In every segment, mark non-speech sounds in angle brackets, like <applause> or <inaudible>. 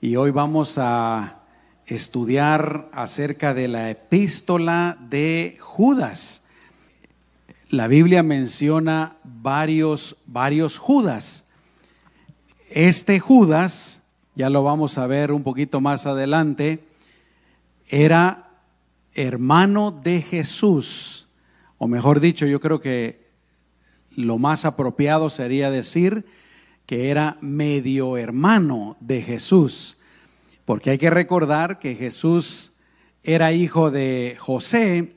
y hoy vamos a estudiar acerca de la epístola de Judas. La Biblia menciona varios, varios Judas. Este Judas, ya lo vamos a ver un poquito más adelante, era hermano de Jesús, o mejor dicho, yo creo que lo más apropiado sería decir que era medio hermano de Jesús, porque hay que recordar que Jesús era hijo de José,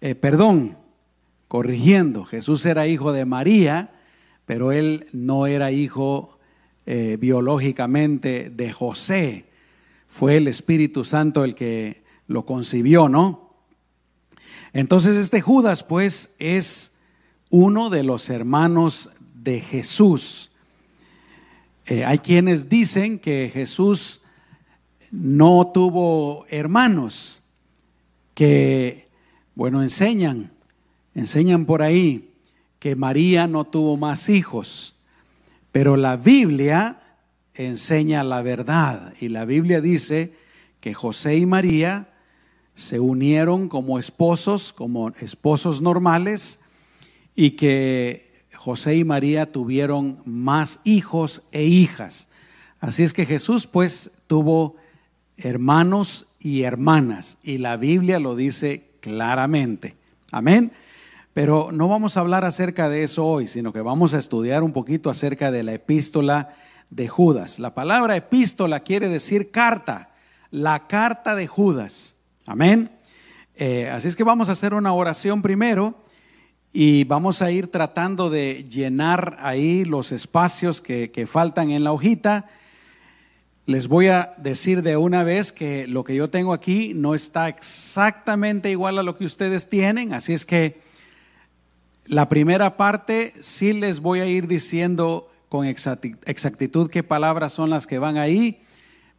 eh, perdón, corrigiendo, Jesús era hijo de María, pero él no era hijo eh, biológicamente de José, fue el Espíritu Santo el que lo concibió, ¿no? Entonces este Judas pues es uno de los hermanos de Jesús. Eh, hay quienes dicen que Jesús no tuvo hermanos, que, bueno, enseñan, enseñan por ahí que María no tuvo más hijos, pero la Biblia enseña la verdad y la Biblia dice que José y María se unieron como esposos, como esposos normales, y que José y María tuvieron más hijos e hijas. Así es que Jesús pues tuvo hermanos y hermanas y la Biblia lo dice claramente. Amén. Pero no vamos a hablar acerca de eso hoy, sino que vamos a estudiar un poquito acerca de la epístola de Judas. La palabra epístola quiere decir carta, la carta de Judas. Amén. Eh, así es que vamos a hacer una oración primero y vamos a ir tratando de llenar ahí los espacios que, faltan en la hojita. Les voy a decir de una vez que lo que yo tengo aquí no está exactamente igual a lo que ustedes tienen, así es que la primera parte sí les voy a ir diciendo con exactitud qué palabras son las que van ahí,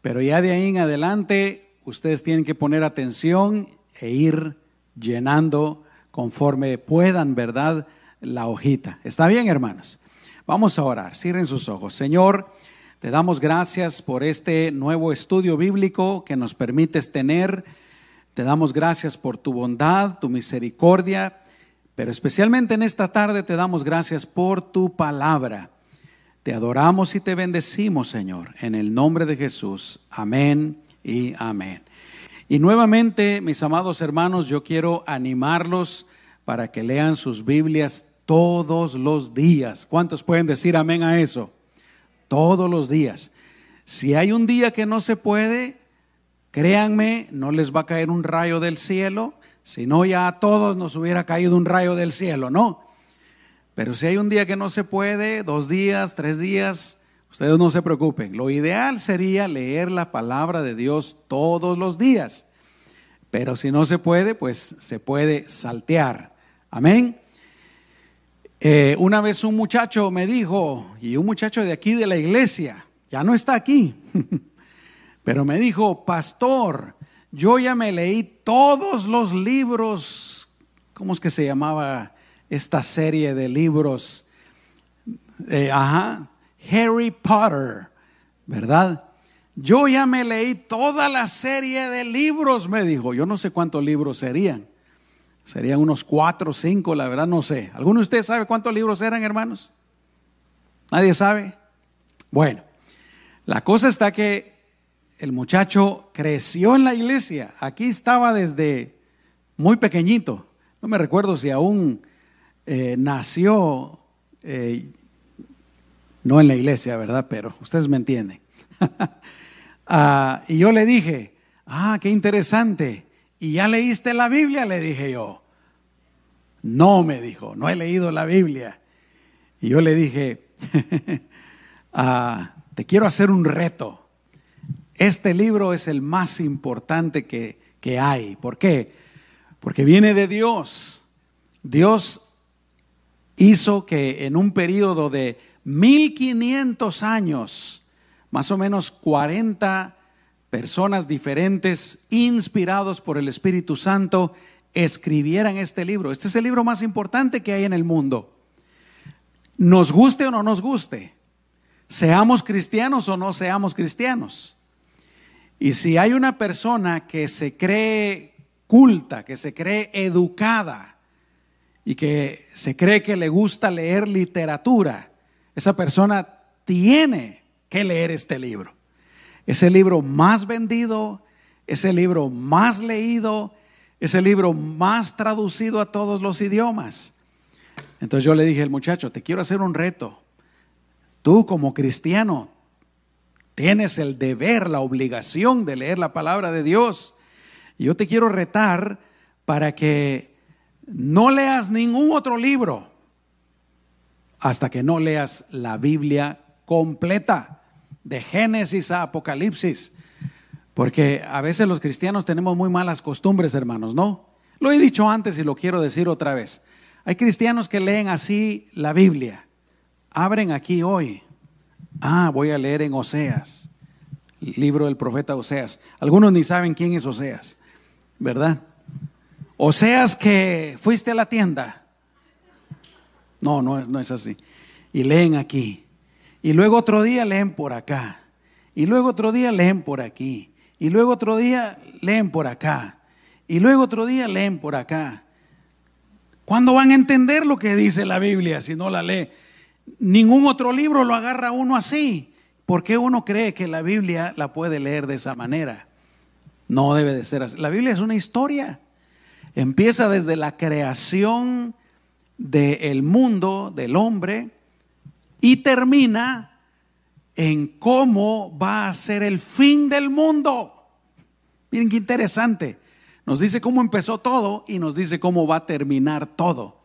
pero ya de ahí en adelante ustedes tienen que poner atención e ir llenando conforme puedan, ¿verdad? La hojita. ¿Está bien, hermanos? Vamos a orar. Cierren sus ojos. Señor, te damos gracias por este nuevo estudio bíblico que nos permites tener. Te damos gracias por tu bondad, tu misericordia, pero especialmente en esta tarde te damos gracias por tu palabra. Te adoramos y te bendecimos, Señor, en el nombre de Jesús. Amén y amén. Y nuevamente, mis amados hermanos, yo quiero animarlos para que lean sus Biblias todos los días. ¿Cuántos pueden decir amén a eso? Todos los días. Si hay un día que no se puede, créanme, no les va a caer un rayo del cielo, si no ya a todos nos hubiera caído un rayo del cielo, ¿no? Pero si hay un día que no se puede, dos días, tres días, ustedes no se preocupen. Lo ideal sería leer la palabra de Dios todos los días. Pero si no se puede, pues se puede saltear. Amén. Eh, una vez un muchacho me dijo, y un muchacho de aquí de la iglesia, ya no está aquí, <laughs> pero me dijo, pastor, yo ya me leí todos los libros, ¿cómo es que se llamaba esta serie de libros? Eh, ajá, Harry Potter, ¿verdad? Yo ya me leí toda la serie de libros, me dijo. Yo no sé cuántos libros serían. Serían unos cuatro o cinco, la verdad no sé. ¿Alguno de ustedes sabe cuántos libros eran, hermanos? ¿Nadie sabe? Bueno, la cosa está que el muchacho creció en la iglesia. Aquí estaba desde muy pequeñito. No me recuerdo si aún eh, nació, eh, no en la iglesia, ¿verdad? Pero ustedes me entienden. <laughs> Ah, y yo le dije, ah, qué interesante. ¿Y ya leíste la Biblia? Le dije yo. No, me dijo, no he leído la Biblia. Y yo le dije, <laughs> ah, te quiero hacer un reto. Este libro es el más importante que, que hay. ¿Por qué? Porque viene de Dios. Dios hizo que en un periodo de 1500 años, más o menos 40 personas diferentes, inspirados por el Espíritu Santo, escribieran este libro. Este es el libro más importante que hay en el mundo. Nos guste o no nos guste, seamos cristianos o no seamos cristianos. Y si hay una persona que se cree culta, que se cree educada y que se cree que le gusta leer literatura, esa persona tiene que leer este libro. Es el libro más vendido, es el libro más leído, es el libro más traducido a todos los idiomas. Entonces yo le dije al muchacho, te quiero hacer un reto. Tú como cristiano tienes el deber, la obligación de leer la palabra de Dios. Yo te quiero retar para que no leas ningún otro libro hasta que no leas la Biblia completa, de Génesis a Apocalipsis. Porque a veces los cristianos tenemos muy malas costumbres, hermanos, ¿no? Lo he dicho antes y lo quiero decir otra vez. Hay cristianos que leen así la Biblia. Abren aquí hoy. Ah, voy a leer en Oseas, libro del profeta Oseas. Algunos ni saben quién es Oseas, ¿verdad? Oseas que fuiste a la tienda. No, no no es así. Y leen aquí. Y luego otro día leen por acá. Y luego otro día leen por aquí. Y luego otro día leen por acá. Y luego otro día leen por acá. ¿Cuándo van a entender lo que dice la Biblia si no la lee? Ningún otro libro lo agarra uno así. ¿Por qué uno cree que la Biblia la puede leer de esa manera? No debe de ser así. La Biblia es una historia. Empieza desde la creación del mundo, del hombre, y termina en cómo va a ser el fin del mundo. Miren qué interesante. Nos dice cómo empezó todo y nos dice cómo va a terminar todo.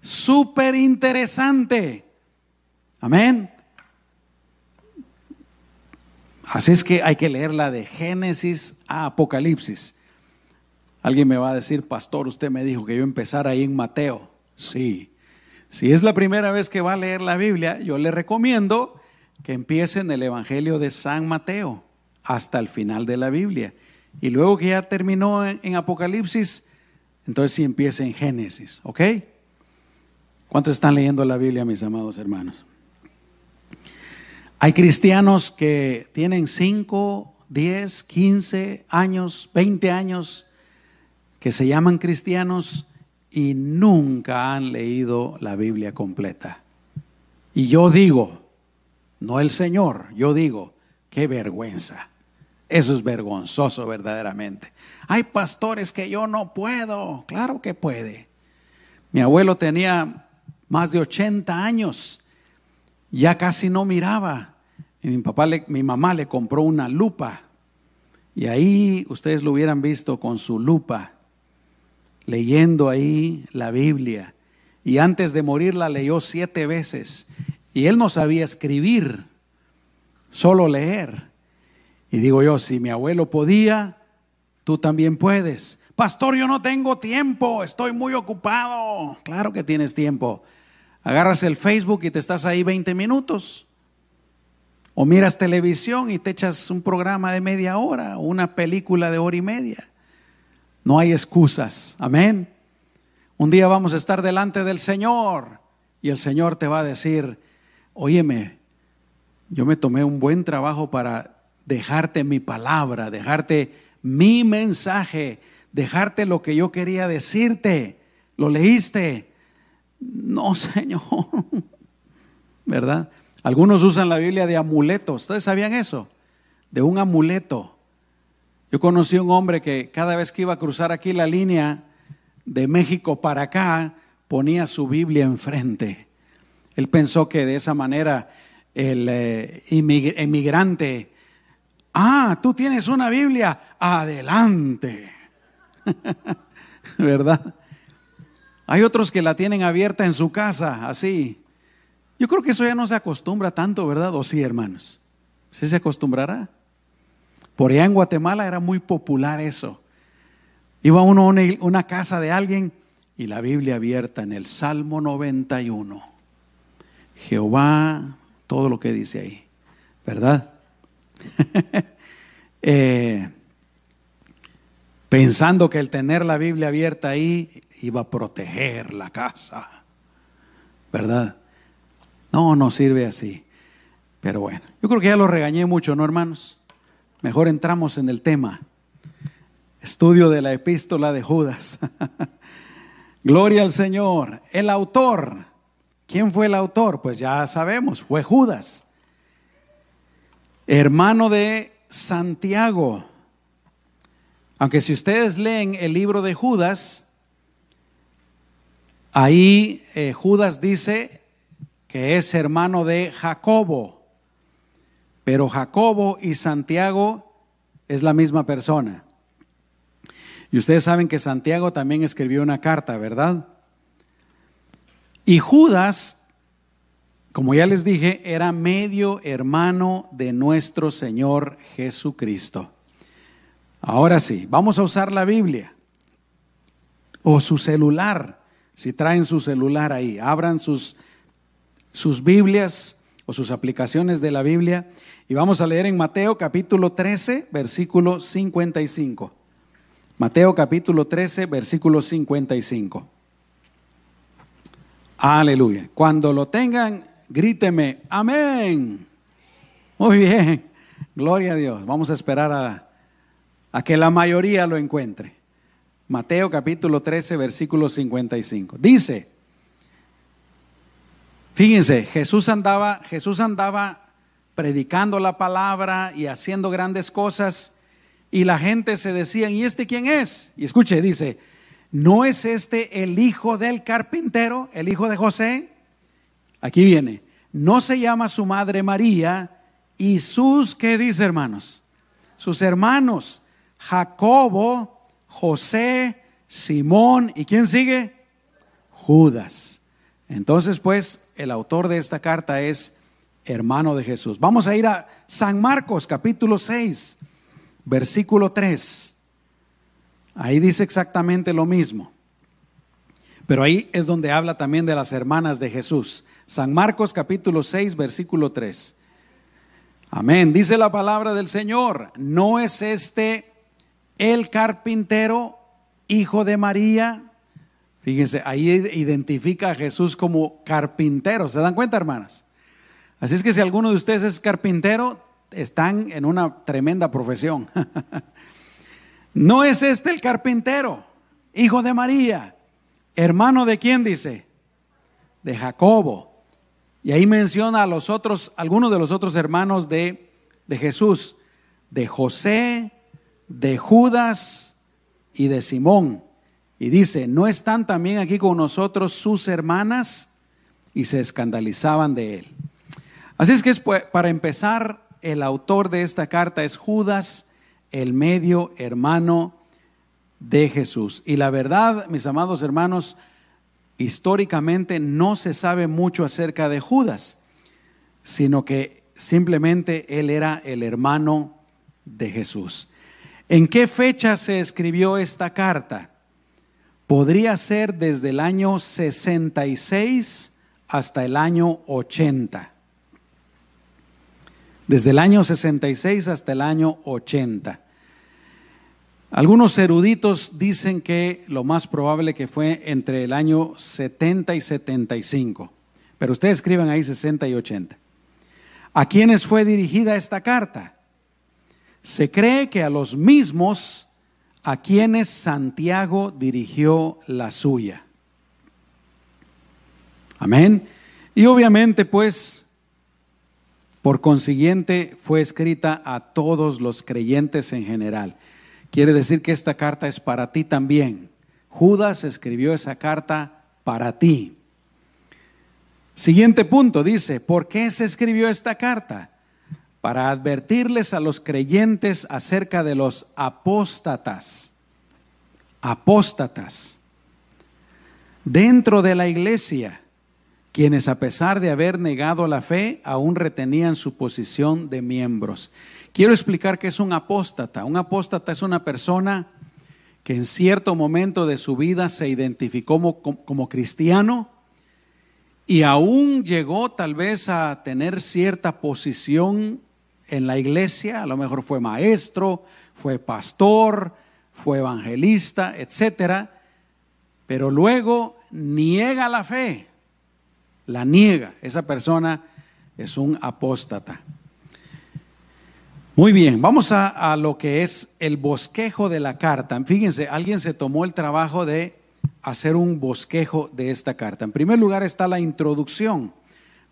Súper interesante. Amén. Así es que hay que leerla de Génesis a Apocalipsis. Alguien me va a decir, pastor, usted me dijo que yo empezara ahí en Mateo. Sí. Si es la primera vez que va a leer la Biblia, yo le recomiendo que empiece en el Evangelio de San Mateo hasta el final de la Biblia. Y luego que ya terminó en, Apocalipsis, entonces sí empieza en Génesis, ¿ok? ¿Cuántos están leyendo la Biblia, mis amados hermanos? Hay cristianos que tienen 5, 10, 15 años, 20 años, que se llaman cristianos y nunca han leído la Biblia completa. Y yo digo, no el Señor, yo digo, qué vergüenza. Eso es vergonzoso verdaderamente. Hay pastores que yo no puedo. Claro que puede. Mi abuelo tenía más de 80 años. Ya casi no miraba. Y mi, papá mi mamá le compró una lupa. Y ahí ustedes lo hubieran visto con su lupa, leyendo ahí la Biblia. Y antes de morir la leyó siete veces. Y él no sabía escribir, solo leer. Y digo yo, si mi abuelo podía, tú también puedes. Pastor, yo no tengo tiempo, estoy muy ocupado. Claro que tienes tiempo. Agarras el Facebook y te estás ahí 20 minutos. O miras televisión y te echas un programa de media hora o una película de hora y media. No hay excusas. Amén. Un día vamos a estar delante del Señor y el Señor te va a decir, óyeme, yo me tomé un buen trabajo para dejarte mi palabra, dejarte mi mensaje, dejarte lo que yo quería decirte. ¿Lo leíste? No, Señor. <laughs> ¿Verdad? Algunos usan la Biblia de amuleto. ¿Ustedes sabían eso? De un amuleto. Yo conocí un hombre que cada vez que iba a cruzar aquí la línea de México para acá, ponía su Biblia enfrente. Él pensó que de esa manera el eh, emigrante Ah, tú tienes una Biblia, adelante. <laughs> ¿Verdad? Hay otros que la tienen abierta en su casa, así. Yo creo que eso ya no se acostumbra tanto, ¿verdad? ¿O sí, hermanos? ¿Sí se acostumbrará? Por allá en Guatemala era muy popular eso. Iba uno a una, casa de alguien y la Biblia abierta en el Salmo 91. Jehová, todo lo que dice ahí, ¿verdad? <laughs> Eh, pensando que el tener la Biblia abierta ahí iba a proteger la casa, ¿verdad? No, no sirve así. Pero bueno, yo creo que ya lo regañé mucho, ¿no, hermanos? Mejor entramos en el tema. Estudio de la epístola de Judas. <laughs> Gloria al Señor. El autor. ¿Quién fue el autor? Pues ya sabemos, fue Judas. Hermano de Santiago. Aunque si ustedes leen el libro de Judas, ahí eh, Judas dice que es hermano de Jacobo. Pero Jacobo y Santiago es la misma persona. Y ustedes saben que Santiago también escribió una carta, ¿verdad? Y Judas, como ya les dije, era medio hermano de nuestro Señor Jesucristo. Ahora sí, vamos a usar la Biblia o su celular, si traen su celular ahí, abran sus, sus Biblias o sus aplicaciones de la Biblia y vamos a leer en Mateo capítulo 13, versículo 55. Mateo capítulo 13, versículo 55. Aleluya. Cuando lo tengan, gríteme, amén. Muy bien. Gloria a Dios. Vamos a esperar a, que la mayoría lo encuentre. Mateo capítulo 13, versículo 55. Dice, fíjense, Jesús andaba, Jesús andaba predicando la palabra y haciendo grandes cosas y la gente se decía, ¿y este quién es? Y escuche, dice, ¿no es este el hijo del carpintero, el hijo de José? Aquí viene, ¿no se llama su madre María y sus, ¿qué dice hermanos? Sus hermanos, Jacobo, José, Simón, ¿y quién sigue? Judas. Entonces, pues, el autor de esta carta es hermano de Jesús. Vamos a ir a San Marcos, capítulo 6 versículo 3. Ahí dice exactamente lo mismo. Pero ahí es donde habla también de las hermanas de Jesús. San Marcos capítulo 6, versículo 3. Amén. Dice la palabra del Señor. ¿No es este el carpintero, hijo de María? Fíjense, ahí identifica a Jesús como carpintero. ¿Se dan cuenta, hermanas? Así es que si alguno de ustedes es carpintero, están en una tremenda profesión. <laughs> ¿No es este el carpintero, hijo de María, hermano de quién dice? De Jacobo. Y ahí menciona a los otros, algunos de los otros hermanos de, de Jesús, de José, de Judas y de Simón. Y dice, ¿no están también aquí con nosotros sus hermanas? Y se escandalizaban de él. Así es que para empezar el autor de esta carta es Judas, el medio hermano de Jesús. Y la verdad, mis amados hermanos, históricamente no se sabe mucho acerca de Judas, sino que simplemente él era el hermano de Jesús. ¿En qué fecha se escribió esta carta? Podría ser desde el año 66 hasta el año 80 desde el año 66 hasta el año 80. Algunos eruditos dicen que lo más probable que fue entre el año 70 y 75, pero ustedes escriban ahí 60 y 80. ¿A quiénes fue dirigida esta carta? Se cree que a los mismos a quienes Santiago dirigió la suya. Amén. Y obviamente pues por consiguiente, fue escrita a todos los creyentes en general. Quiere decir que esta carta es para ti también. Judas escribió esa carta para ti. Siguiente punto, dice, ¿por qué se escribió esta carta? Para advertirles a los creyentes acerca de los apóstatas. Apóstatas. Dentro de la iglesia quienes a pesar de haber negado la fe, aún retenían su posición de miembros. Quiero explicar qué es un apóstata. Un apóstata es una persona que en cierto momento de su vida se identificó como, cristiano y aún llegó tal vez a tener cierta posición en la iglesia, a lo mejor fue maestro, fue pastor, fue evangelista, etcétera, pero luego niega la fe la niega, esa persona es un apóstata. Muy bien, vamos a, a, lo que es el bosquejo de la carta. Fíjense, alguien se tomó el trabajo de hacer un bosquejo de esta carta. En primer lugar está la introducción,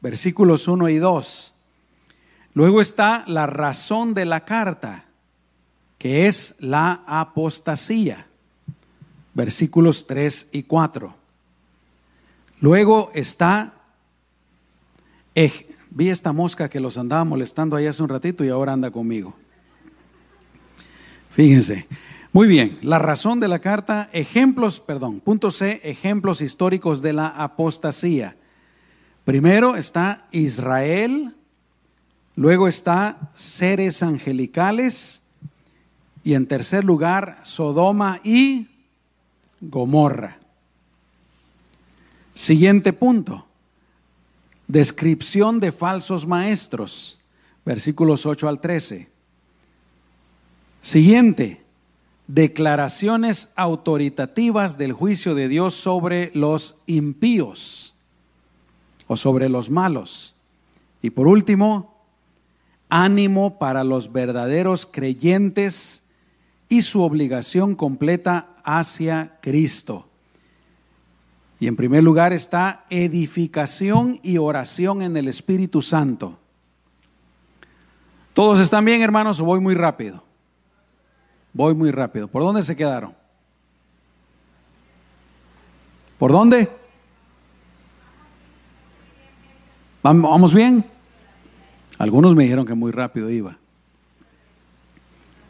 versículos 1 y 2. Luego está la razón de la carta, que es la apostasía, versículos 3 y 4. Luego está, vi esta mosca que los andaba molestando ahí hace un ratito y ahora anda conmigo. Fíjense. Muy bien, la razón de la carta, ejemplos, perdón, punto C, ejemplos históricos de la apostasía. Primero está Israel, luego está seres angelicales y en tercer lugar Sodoma y Gomorra. Siguiente punto, descripción de falsos maestros, versículos 8 al 13. Siguiente, declaraciones autoritativas del juicio de Dios sobre los impíos o sobre los malos. Y por último, ánimo para los verdaderos creyentes y su obligación completa hacia Cristo. Y en primer lugar está edificación y oración en el Espíritu Santo. ¿Todos están bien, hermanos, voy muy rápido? Voy muy rápido. ¿Por dónde se quedaron? ¿Por dónde? ¿Vamos bien? Algunos me dijeron que muy rápido iba.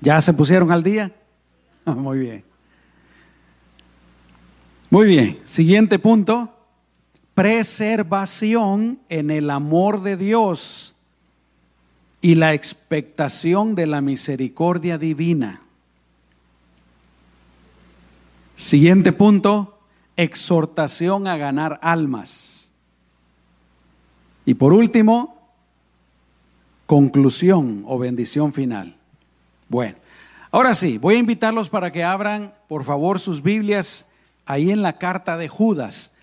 ¿Ya se pusieron al día? <laughs> Muy bien. Muy bien. Siguiente punto. Preservación en el amor de Dios y la expectación de la misericordia divina. Siguiente punto, exhortación a ganar almas. Y por último, conclusión o bendición final. Bueno, ahora sí, voy a invitarlos para que abran, por favor, sus Biblias ahí en la carta de Judas,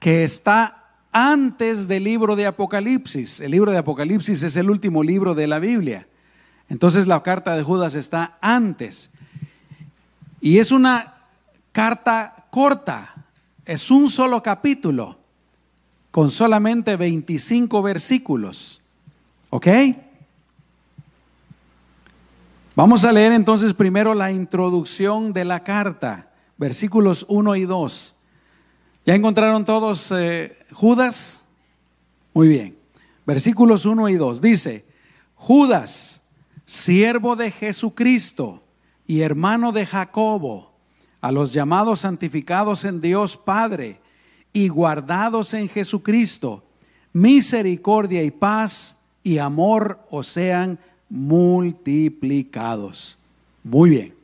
que está antes del libro de Apocalipsis. El libro de Apocalipsis es el último libro de la Biblia. Entonces la carta de Judas está antes. Y es una carta corta, es un solo capítulo, con solamente 25 versículos. ¿Ok? Vamos a leer entonces primero la introducción de la carta, versículos 1 y 2. ¿Ya encontraron todos eh, Judas? Muy bien. Versículos 1 y 2. Dice, Judas, siervo de Jesucristo y hermano de Jacobo a los llamados santificados en Dios Padre y guardados en Jesucristo, misericordia y paz y amor os sean multiplicados. Muy bien.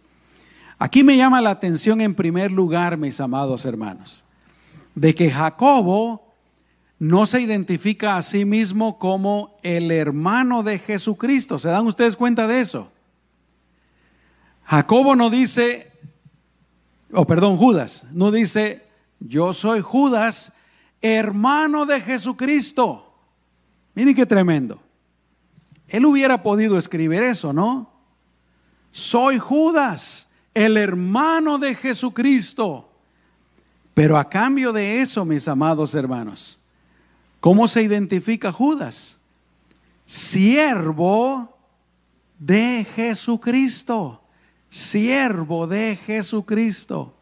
Aquí me llama la atención en primer lugar, mis amados hermanos, de que Jacobo no se identifica a sí mismo como el hermano de Jesucristo. ¿Se dan ustedes cuenta de eso? Jacobo no dice, o perdón, Judas, no dice, yo soy Judas, hermano de Jesucristo. Miren qué tremendo. Él hubiera podido escribir eso, ¿no? Soy Judas, el hermano de Jesucristo. Pero a cambio de eso, mis amados hermanos, ¿cómo se identifica Judas? Siervo de Jesucristo siervo de Jesucristo.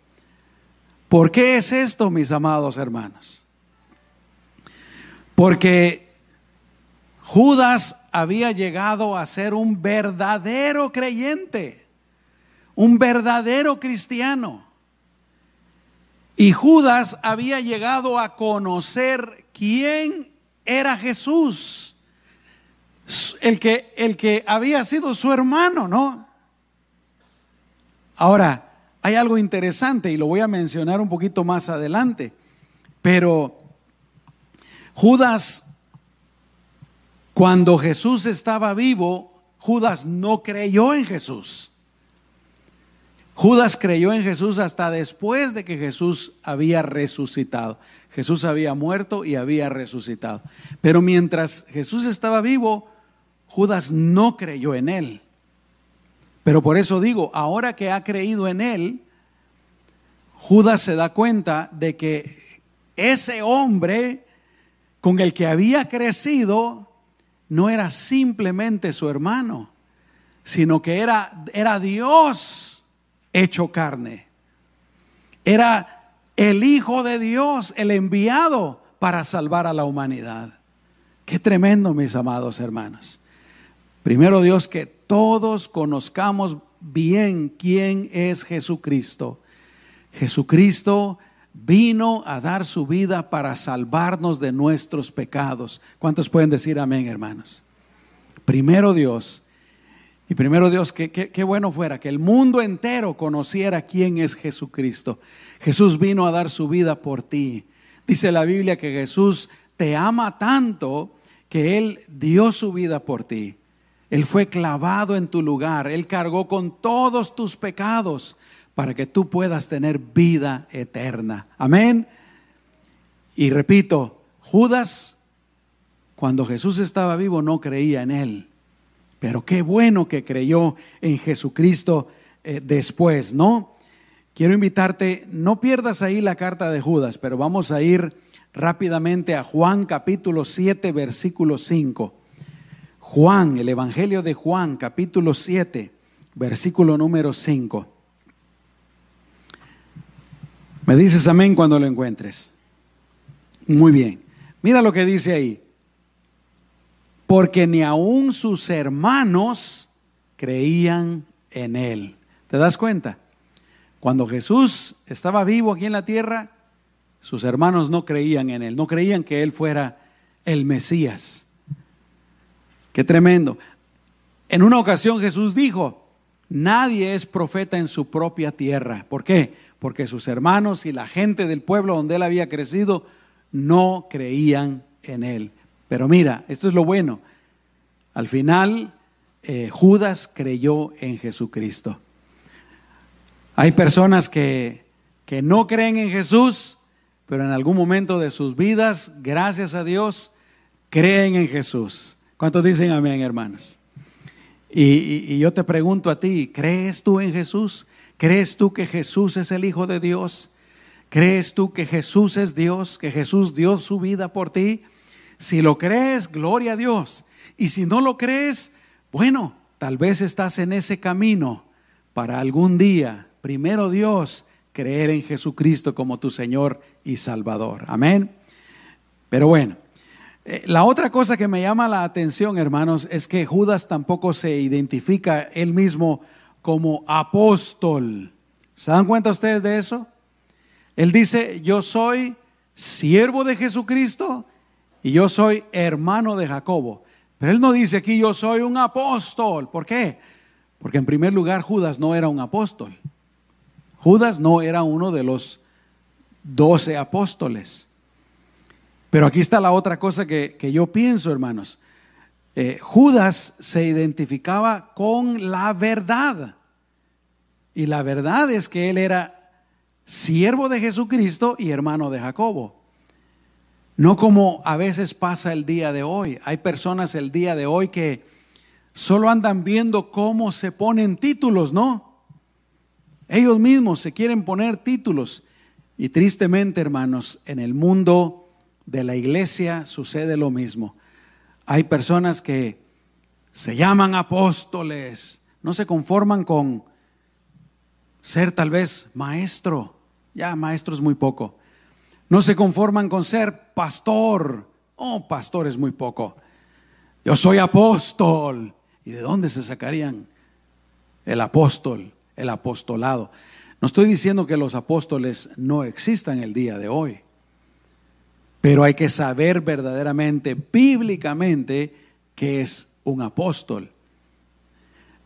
¿Por qué es esto, mis amados hermanos? Porque Judas había llegado a ser un verdadero creyente, un verdadero cristiano. Y Judas había llegado a conocer quién era Jesús, el que, el que había sido su hermano, ¿no? Ahora, hay algo interesante y lo voy a mencionar un poquito más adelante, pero Judas, cuando Jesús estaba vivo, Judas no creyó en Jesús. Judas creyó en Jesús hasta después de que Jesús había resucitado. Jesús había muerto y había resucitado. Pero mientras Jesús estaba vivo, Judas no creyó en él. Pero por eso digo, ahora que ha creído en Él, Judas se da cuenta de que ese hombre con el que había crecido no era simplemente su hermano, sino que era, era Dios hecho carne. Era el Hijo de Dios, el enviado para salvar a la humanidad. Qué tremendo, mis amados hermanos. Primero Dios, que todos conozcamos bien quién es Jesucristo. Jesucristo vino a dar su vida para salvarnos de nuestros pecados. ¿Cuántos pueden decir amén, hermanos? Primero Dios. Y primero Dios, qué bueno fuera que el mundo entero conociera quién es Jesucristo. Jesús vino a dar su vida por ti. Dice la Biblia que Jesús te ama tanto que Él dio su vida por ti. Él fue clavado en tu lugar. Él cargó con todos tus pecados para que tú puedas tener vida eterna. Amén. Y repito, Judas, cuando Jesús estaba vivo, no creía en él. Pero qué bueno que creyó en Jesucristo eh, después, ¿no? Quiero invitarte, no pierdas ahí la carta de Judas, pero vamos a ir rápidamente a Juan capítulo 7, versículo 5. Juan, el Evangelio de Juan, capítulo 7, versículo número 5. Me dices amén cuando lo encuentres. Muy bien. Mira lo que dice ahí. Porque ni aun sus hermanos creían en él. ¿Te das cuenta? Cuando Jesús estaba vivo aquí en la tierra, sus hermanos no creían en él, no creían que él fuera el Mesías. Qué tremendo. En una ocasión Jesús dijo, nadie es profeta en su propia tierra. ¿Por qué? Porque sus hermanos y la gente del pueblo donde él había crecido no creían en él. Pero mira, esto es lo bueno. Al final, eh, Judas creyó en Jesucristo. Hay personas que, que no creen en Jesús, pero en algún momento de sus vidas, gracias a Dios, creen en Jesús. ¿Cuántos dicen amén, hermanos? Y, y, yo te pregunto a ti, ¿crees tú en Jesús? ¿Crees tú que Jesús es el Hijo de Dios? ¿Crees tú que Jesús es Dios? ¿Que Jesús dio su vida por ti? Si lo crees, gloria a Dios. Y si no lo crees, bueno, tal vez estás en ese camino para algún día, primero Dios, creer en Jesucristo como tu Señor y Salvador. Amén. Pero bueno, eh, la otra cosa que me llama la atención, hermanos, es que Judas tampoco se identifica él mismo como apóstol. ¿Se dan cuenta ustedes de eso? Él dice, yo soy siervo de Jesucristo y yo soy hermano de Jacobo. Pero él no dice aquí, yo soy un apóstol. ¿Por qué? Porque en primer lugar Judas no era un apóstol. Judas no era uno de los doce apóstoles. Pero aquí está la otra cosa que, yo pienso, hermanos. Eh, Judas se identificaba con la verdad. Y la verdad es que él era siervo de Jesucristo y hermano de Jacobo. No como a veces pasa el día de hoy. Hay personas el día de hoy que solo andan viendo cómo se ponen títulos, ¿no? Ellos mismos se quieren poner títulos. Y tristemente, hermanos, en el mundo de la iglesia sucede lo mismo. Hay personas que se llaman apóstoles, no se conforman con ser tal vez maestro, ya maestro es muy poco. No se conforman con ser pastor, oh, pastor es muy poco. Yo soy apóstol. ¿Y de dónde se sacarían el apóstol, el apostolado? No estoy diciendo que los apóstoles no existan el día de hoy. Pero hay que saber verdaderamente, bíblicamente, que es un apóstol.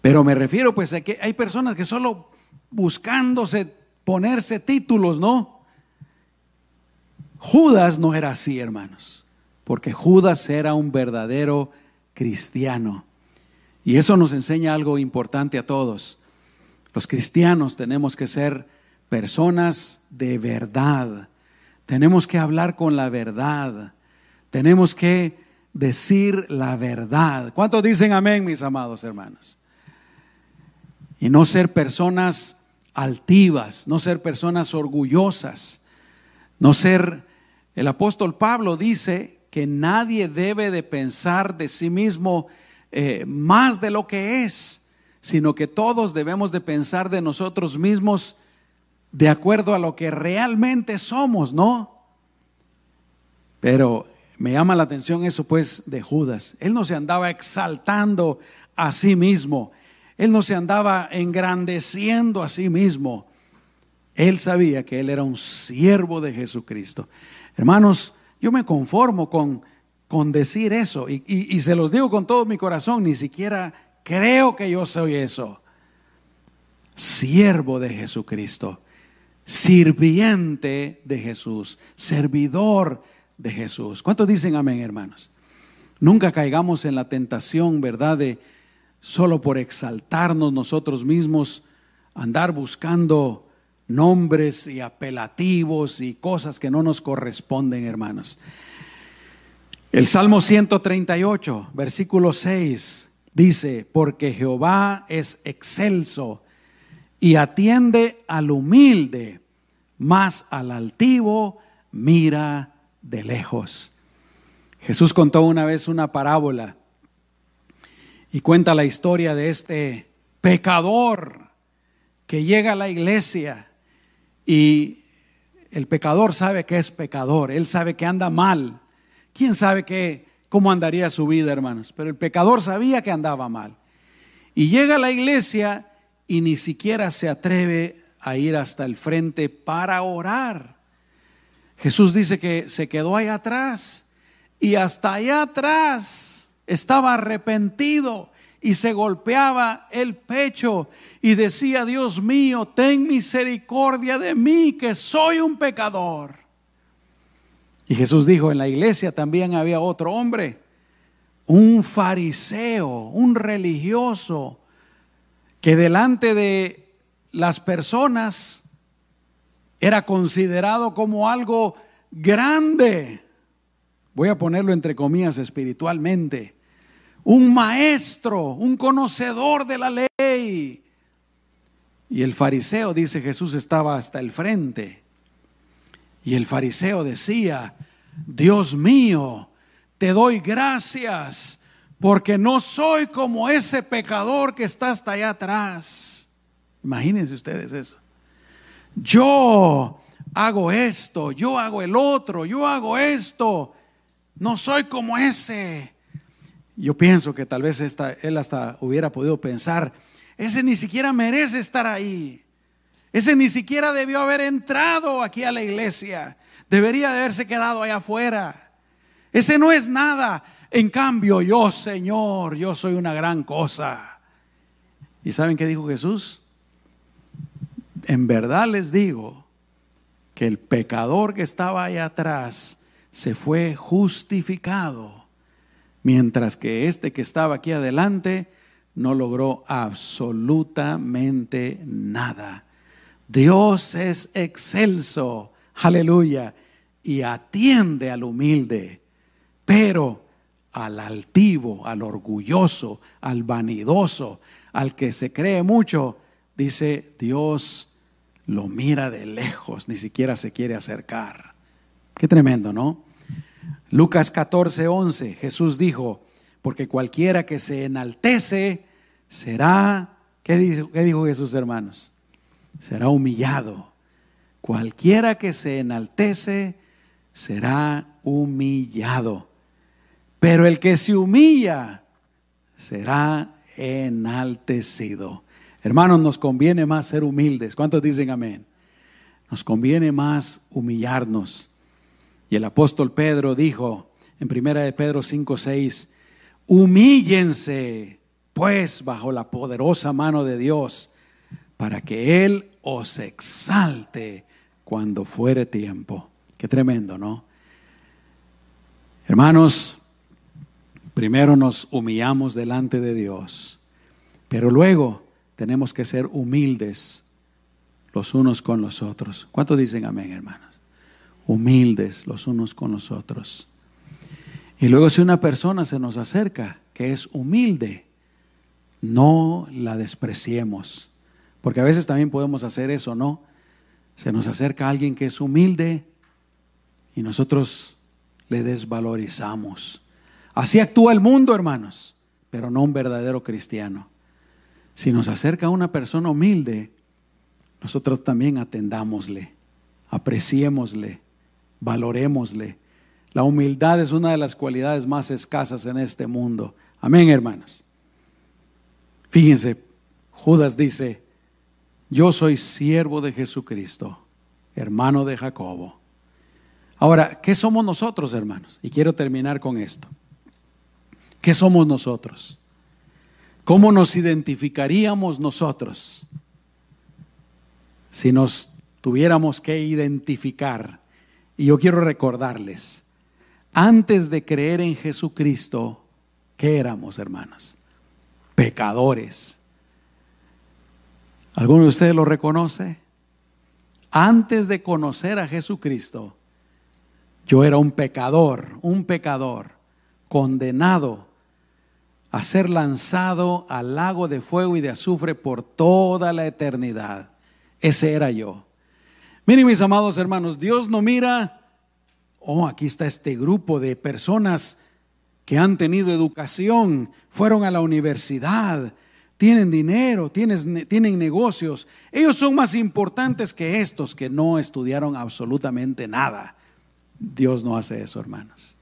Pero me refiero pues a que hay personas que solo buscándose ponerse títulos, ¿no? Judas no era así, hermanos, porque Judas era un verdadero cristiano. Y eso nos enseña algo importante a todos. Los cristianos tenemos que ser personas de verdad tenemos que hablar con la verdad. Tenemos que decir la verdad. ¿Cuántos dicen amén, mis amados hermanos? y no ser personas altivas, no ser personas orgullosas, no ser, el apóstol Pablo dice que nadie debe de pensar de sí mismo eh, más de lo que es, sino que todos debemos de pensar de nosotros mismos de acuerdo a lo que realmente somos, ¿no? Pero me llama la atención eso pues de Judas. Él no se andaba exaltando a sí mismo. Él no se andaba engrandeciendo a sí mismo. Él sabía que él era un siervo de Jesucristo. Hermanos, yo me conformo con, con decir eso y, y se los digo con todo mi corazón, ni siquiera creo que yo soy eso. Siervo de Jesucristo, sirviente de Jesús, servidor de Jesús. ¿Cuántos dicen amén, hermanos? Nunca caigamos en la tentación, ¿verdad? De solo por exaltarnos nosotros mismos, andar buscando nombres y apelativos y cosas que no nos corresponden, hermanos. El Salmo 138, versículo 6, dice, porque Jehová es excelso y atiende al humilde, más al altivo mira de lejos. Jesús contó una vez una parábola y cuenta la historia de este pecador que llega a la iglesia y el pecador sabe que es pecador, él sabe que anda mal. ¿Quién sabe qué, cómo andaría su vida, hermanos? Pero el pecador sabía que andaba mal. Y llega a la iglesia y ni siquiera se atreve a ir hasta el frente para orar. Jesús dice que se quedó ahí atrás y hasta allá atrás estaba arrepentido y se golpeaba el pecho y decía, Dios mío, ten misericordia de mí, que soy un pecador. Y Jesús dijo, en la iglesia también había otro hombre, un fariseo, un religioso, que delante de las personas era considerado como algo grande. Voy a ponerlo entre comillas espiritualmente. Un maestro, un conocedor de la ley. Y el fariseo, dice Jesús, estaba hasta el frente. Y el fariseo decía, Dios mío, te doy gracias porque no soy como ese pecador que está hasta allá atrás. Imagínense ustedes eso yo hago esto, yo hago el otro, yo hago esto, no soy como ese. Yo pienso que tal vez él hasta hubiera podido pensar, ese ni siquiera merece estar ahí, ese ni siquiera debió haber entrado aquí a la iglesia, debería de haberse quedado allá afuera, ese no es nada. En cambio, yo, Señor, yo soy una gran cosa. ¿Y saben qué dijo Jesús? en verdad les digo que el pecador que estaba ahí atrás se fue justificado, mientras que este que estaba aquí adelante no logró absolutamente nada. Dios es excelso, aleluya, y atiende al humilde, pero al altivo, al orgulloso, al vanidoso, al que se cree mucho, dice Dios lo mira de lejos, ni siquiera se quiere acercar. Qué tremendo, ¿no? Lucas 14, 11, Jesús dijo, porque cualquiera que se enaltece será, ¿qué dijo, qué dijo Jesús hermanos? Será humillado. Cualquiera que se enaltece será humillado. Pero el que se humilla será enaltecido. Hermanos, nos conviene más ser humildes. ¿Cuántos dicen amén? Nos conviene más humillarnos. Y el apóstol Pedro dijo en primera de Pedro 5, 6, humíllense pues bajo la poderosa mano de Dios para que Él os exalte cuando fuere tiempo. Qué tremendo, ¿no? Hermanos, primero nos humillamos delante de Dios, pero luego tenemos que ser humildes los unos con los otros. ¿Cuántos dicen amén, hermanos? Humildes los unos con los otros. Y luego si una persona se nos acerca que es humilde, no la despreciemos. Porque a veces también podemos hacer eso, ¿no? Se nos acerca alguien que es humilde y nosotros le desvalorizamos. Así actúa el mundo, hermanos, pero no un verdadero cristiano. Si nos acerca una persona humilde, nosotros también atendámosle, apreciémosle, valorémosle. La humildad es una de las cualidades más escasas en este mundo. Amén, hermanos. Fíjense, Judas dice, yo soy siervo de Jesucristo, hermano de Jacobo. Ahora, ¿qué somos nosotros, hermanos? Y quiero terminar con esto. ¿Qué somos nosotros? ¿Cómo nos identificaríamos nosotros si nos tuviéramos que identificar? Y yo quiero recordarles, antes de creer en Jesucristo, ¿qué éramos, hermanos? Pecadores ¿Alguno de ustedes lo reconoce? Antes de conocer a Jesucristo, yo era un pecador, un pecador, condenado a ser lanzado al lago de fuego y de azufre por toda la eternidad. Ese era yo. Miren mis amados hermanos, Dios no mira, oh, aquí está este grupo de personas que han tenido educación, fueron a la universidad, tienen dinero, tienen, tienen negocios. Ellos son más importantes que estos que no estudiaron absolutamente nada. Dios no hace eso, hermanos.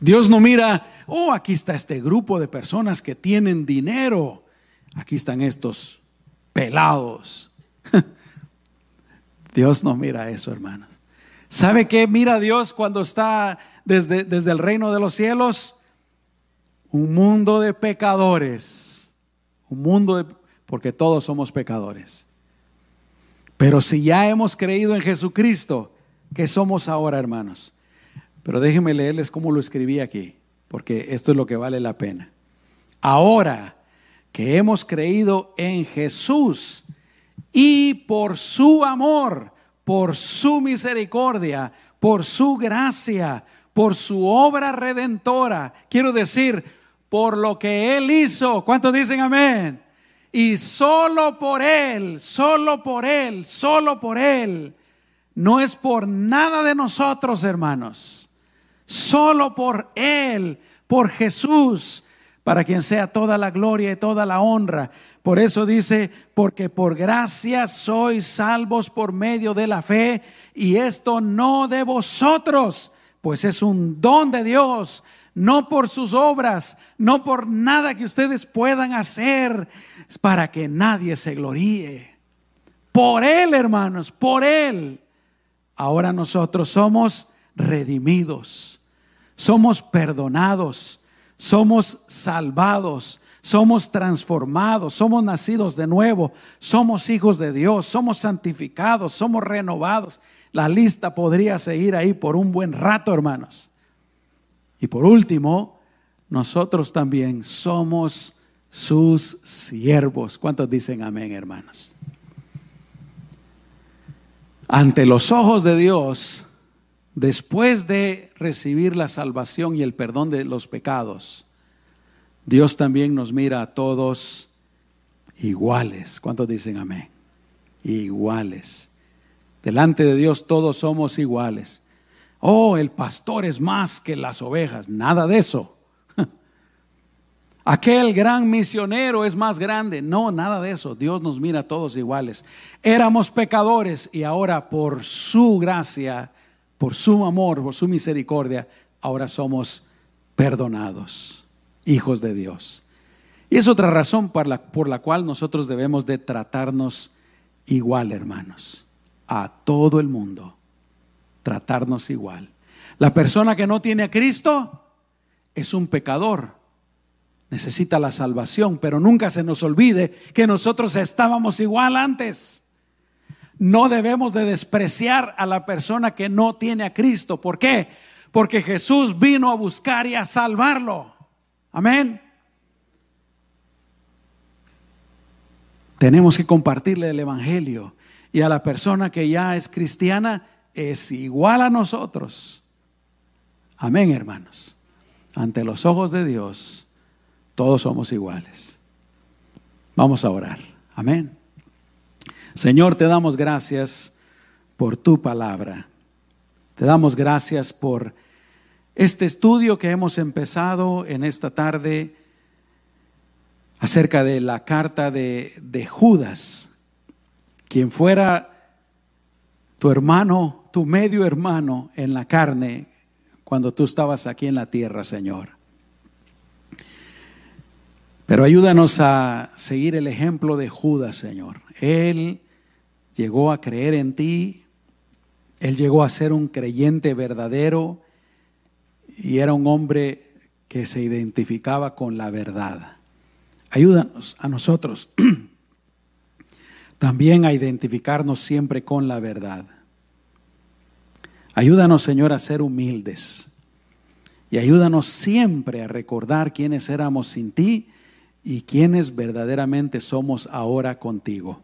Dios no mira, oh, aquí está este grupo de personas que tienen dinero. Aquí están estos pelados. <laughs> Dios no mira eso, hermanos. ¿Sabe qué mira Dios cuando está desde, desde el reino de los cielos? Un mundo de pecadores un mundo de, porque todos somos pecadores. Pero si ya hemos creído en Jesucristo, ¿qué somos ahora, hermanos? Pero déjenme leerles cómo lo escribí aquí, porque esto es lo que vale la pena. Ahora que hemos creído en Jesús y por su amor, por su misericordia, por su gracia, por su obra redentora, quiero decir, por lo que Él hizo. ¿Cuántos dicen amén? Y solo por Él, solo por Él, solo por Él. No es por nada de nosotros, hermanos. Solo por Él, por Jesús, para quien sea toda la gloria y toda la honra. Por eso dice, porque por gracia sois salvos por medio de la fe, y esto no de vosotros, pues es un don de Dios no por sus obras, no por nada que ustedes puedan hacer, para que nadie se gloríe. Por Él, hermanos, por Él. Ahora nosotros somos redimidos, somos perdonados, somos salvados, somos transformados, somos nacidos de nuevo, somos hijos de Dios, somos santificados, somos renovados. La lista podría seguir ahí por un buen rato, hermanos. Y por último, nosotros también somos sus siervos. ¿Cuántos dicen amén, hermanos? Ante los ojos de Dios, después de recibir la salvación y el perdón de los pecados, Dios también nos mira a todos iguales. ¿Cuántos dicen amén? Iguales. Delante de Dios todos somos iguales oh, el pastor es más que las ovejas. Nada de eso. <laughs> Aquel gran misionero es más grande. No, nada de eso. Dios nos mira a todos iguales. Éramos pecadores y ahora por su gracia, por su amor, por su misericordia, ahora somos perdonados, hijos de Dios. Y es otra razón por la, por la cual nosotros debemos de tratarnos igual, hermanos, a todo el mundo tratarnos igual. La persona que no tiene a Cristo es un pecador. Necesita la salvación, pero nunca se nos olvide que nosotros estábamos igual antes. No debemos de despreciar a la persona que no tiene a Cristo. ¿Por qué? Porque Jesús vino a buscar y a salvarlo. Amén. Tenemos que compartirle el Evangelio. Y a la persona que ya es cristiana, es igual a nosotros. Amén, hermanos. Ante los ojos de Dios, todos somos iguales. Vamos a orar. Amén. Señor, te damos gracias por tu palabra. Te damos gracias por este estudio que hemos empezado en esta tarde acerca de la carta de, de Judas, quien fuera tu hermano, tu medio hermano en la carne cuando tú estabas aquí en la tierra, Señor. Pero ayúdanos a seguir el ejemplo de Judas, Señor. Él llegó a creer en ti, él llegó a ser un creyente verdadero y era un hombre que se identificaba con la verdad. Ayúdanos a nosotros <clears throat> también a identificarnos siempre con la verdad. Ayúdanos, Señor, a ser humildes y ayúdanos siempre a recordar quiénes éramos sin ti y quiénes verdaderamente somos ahora contigo.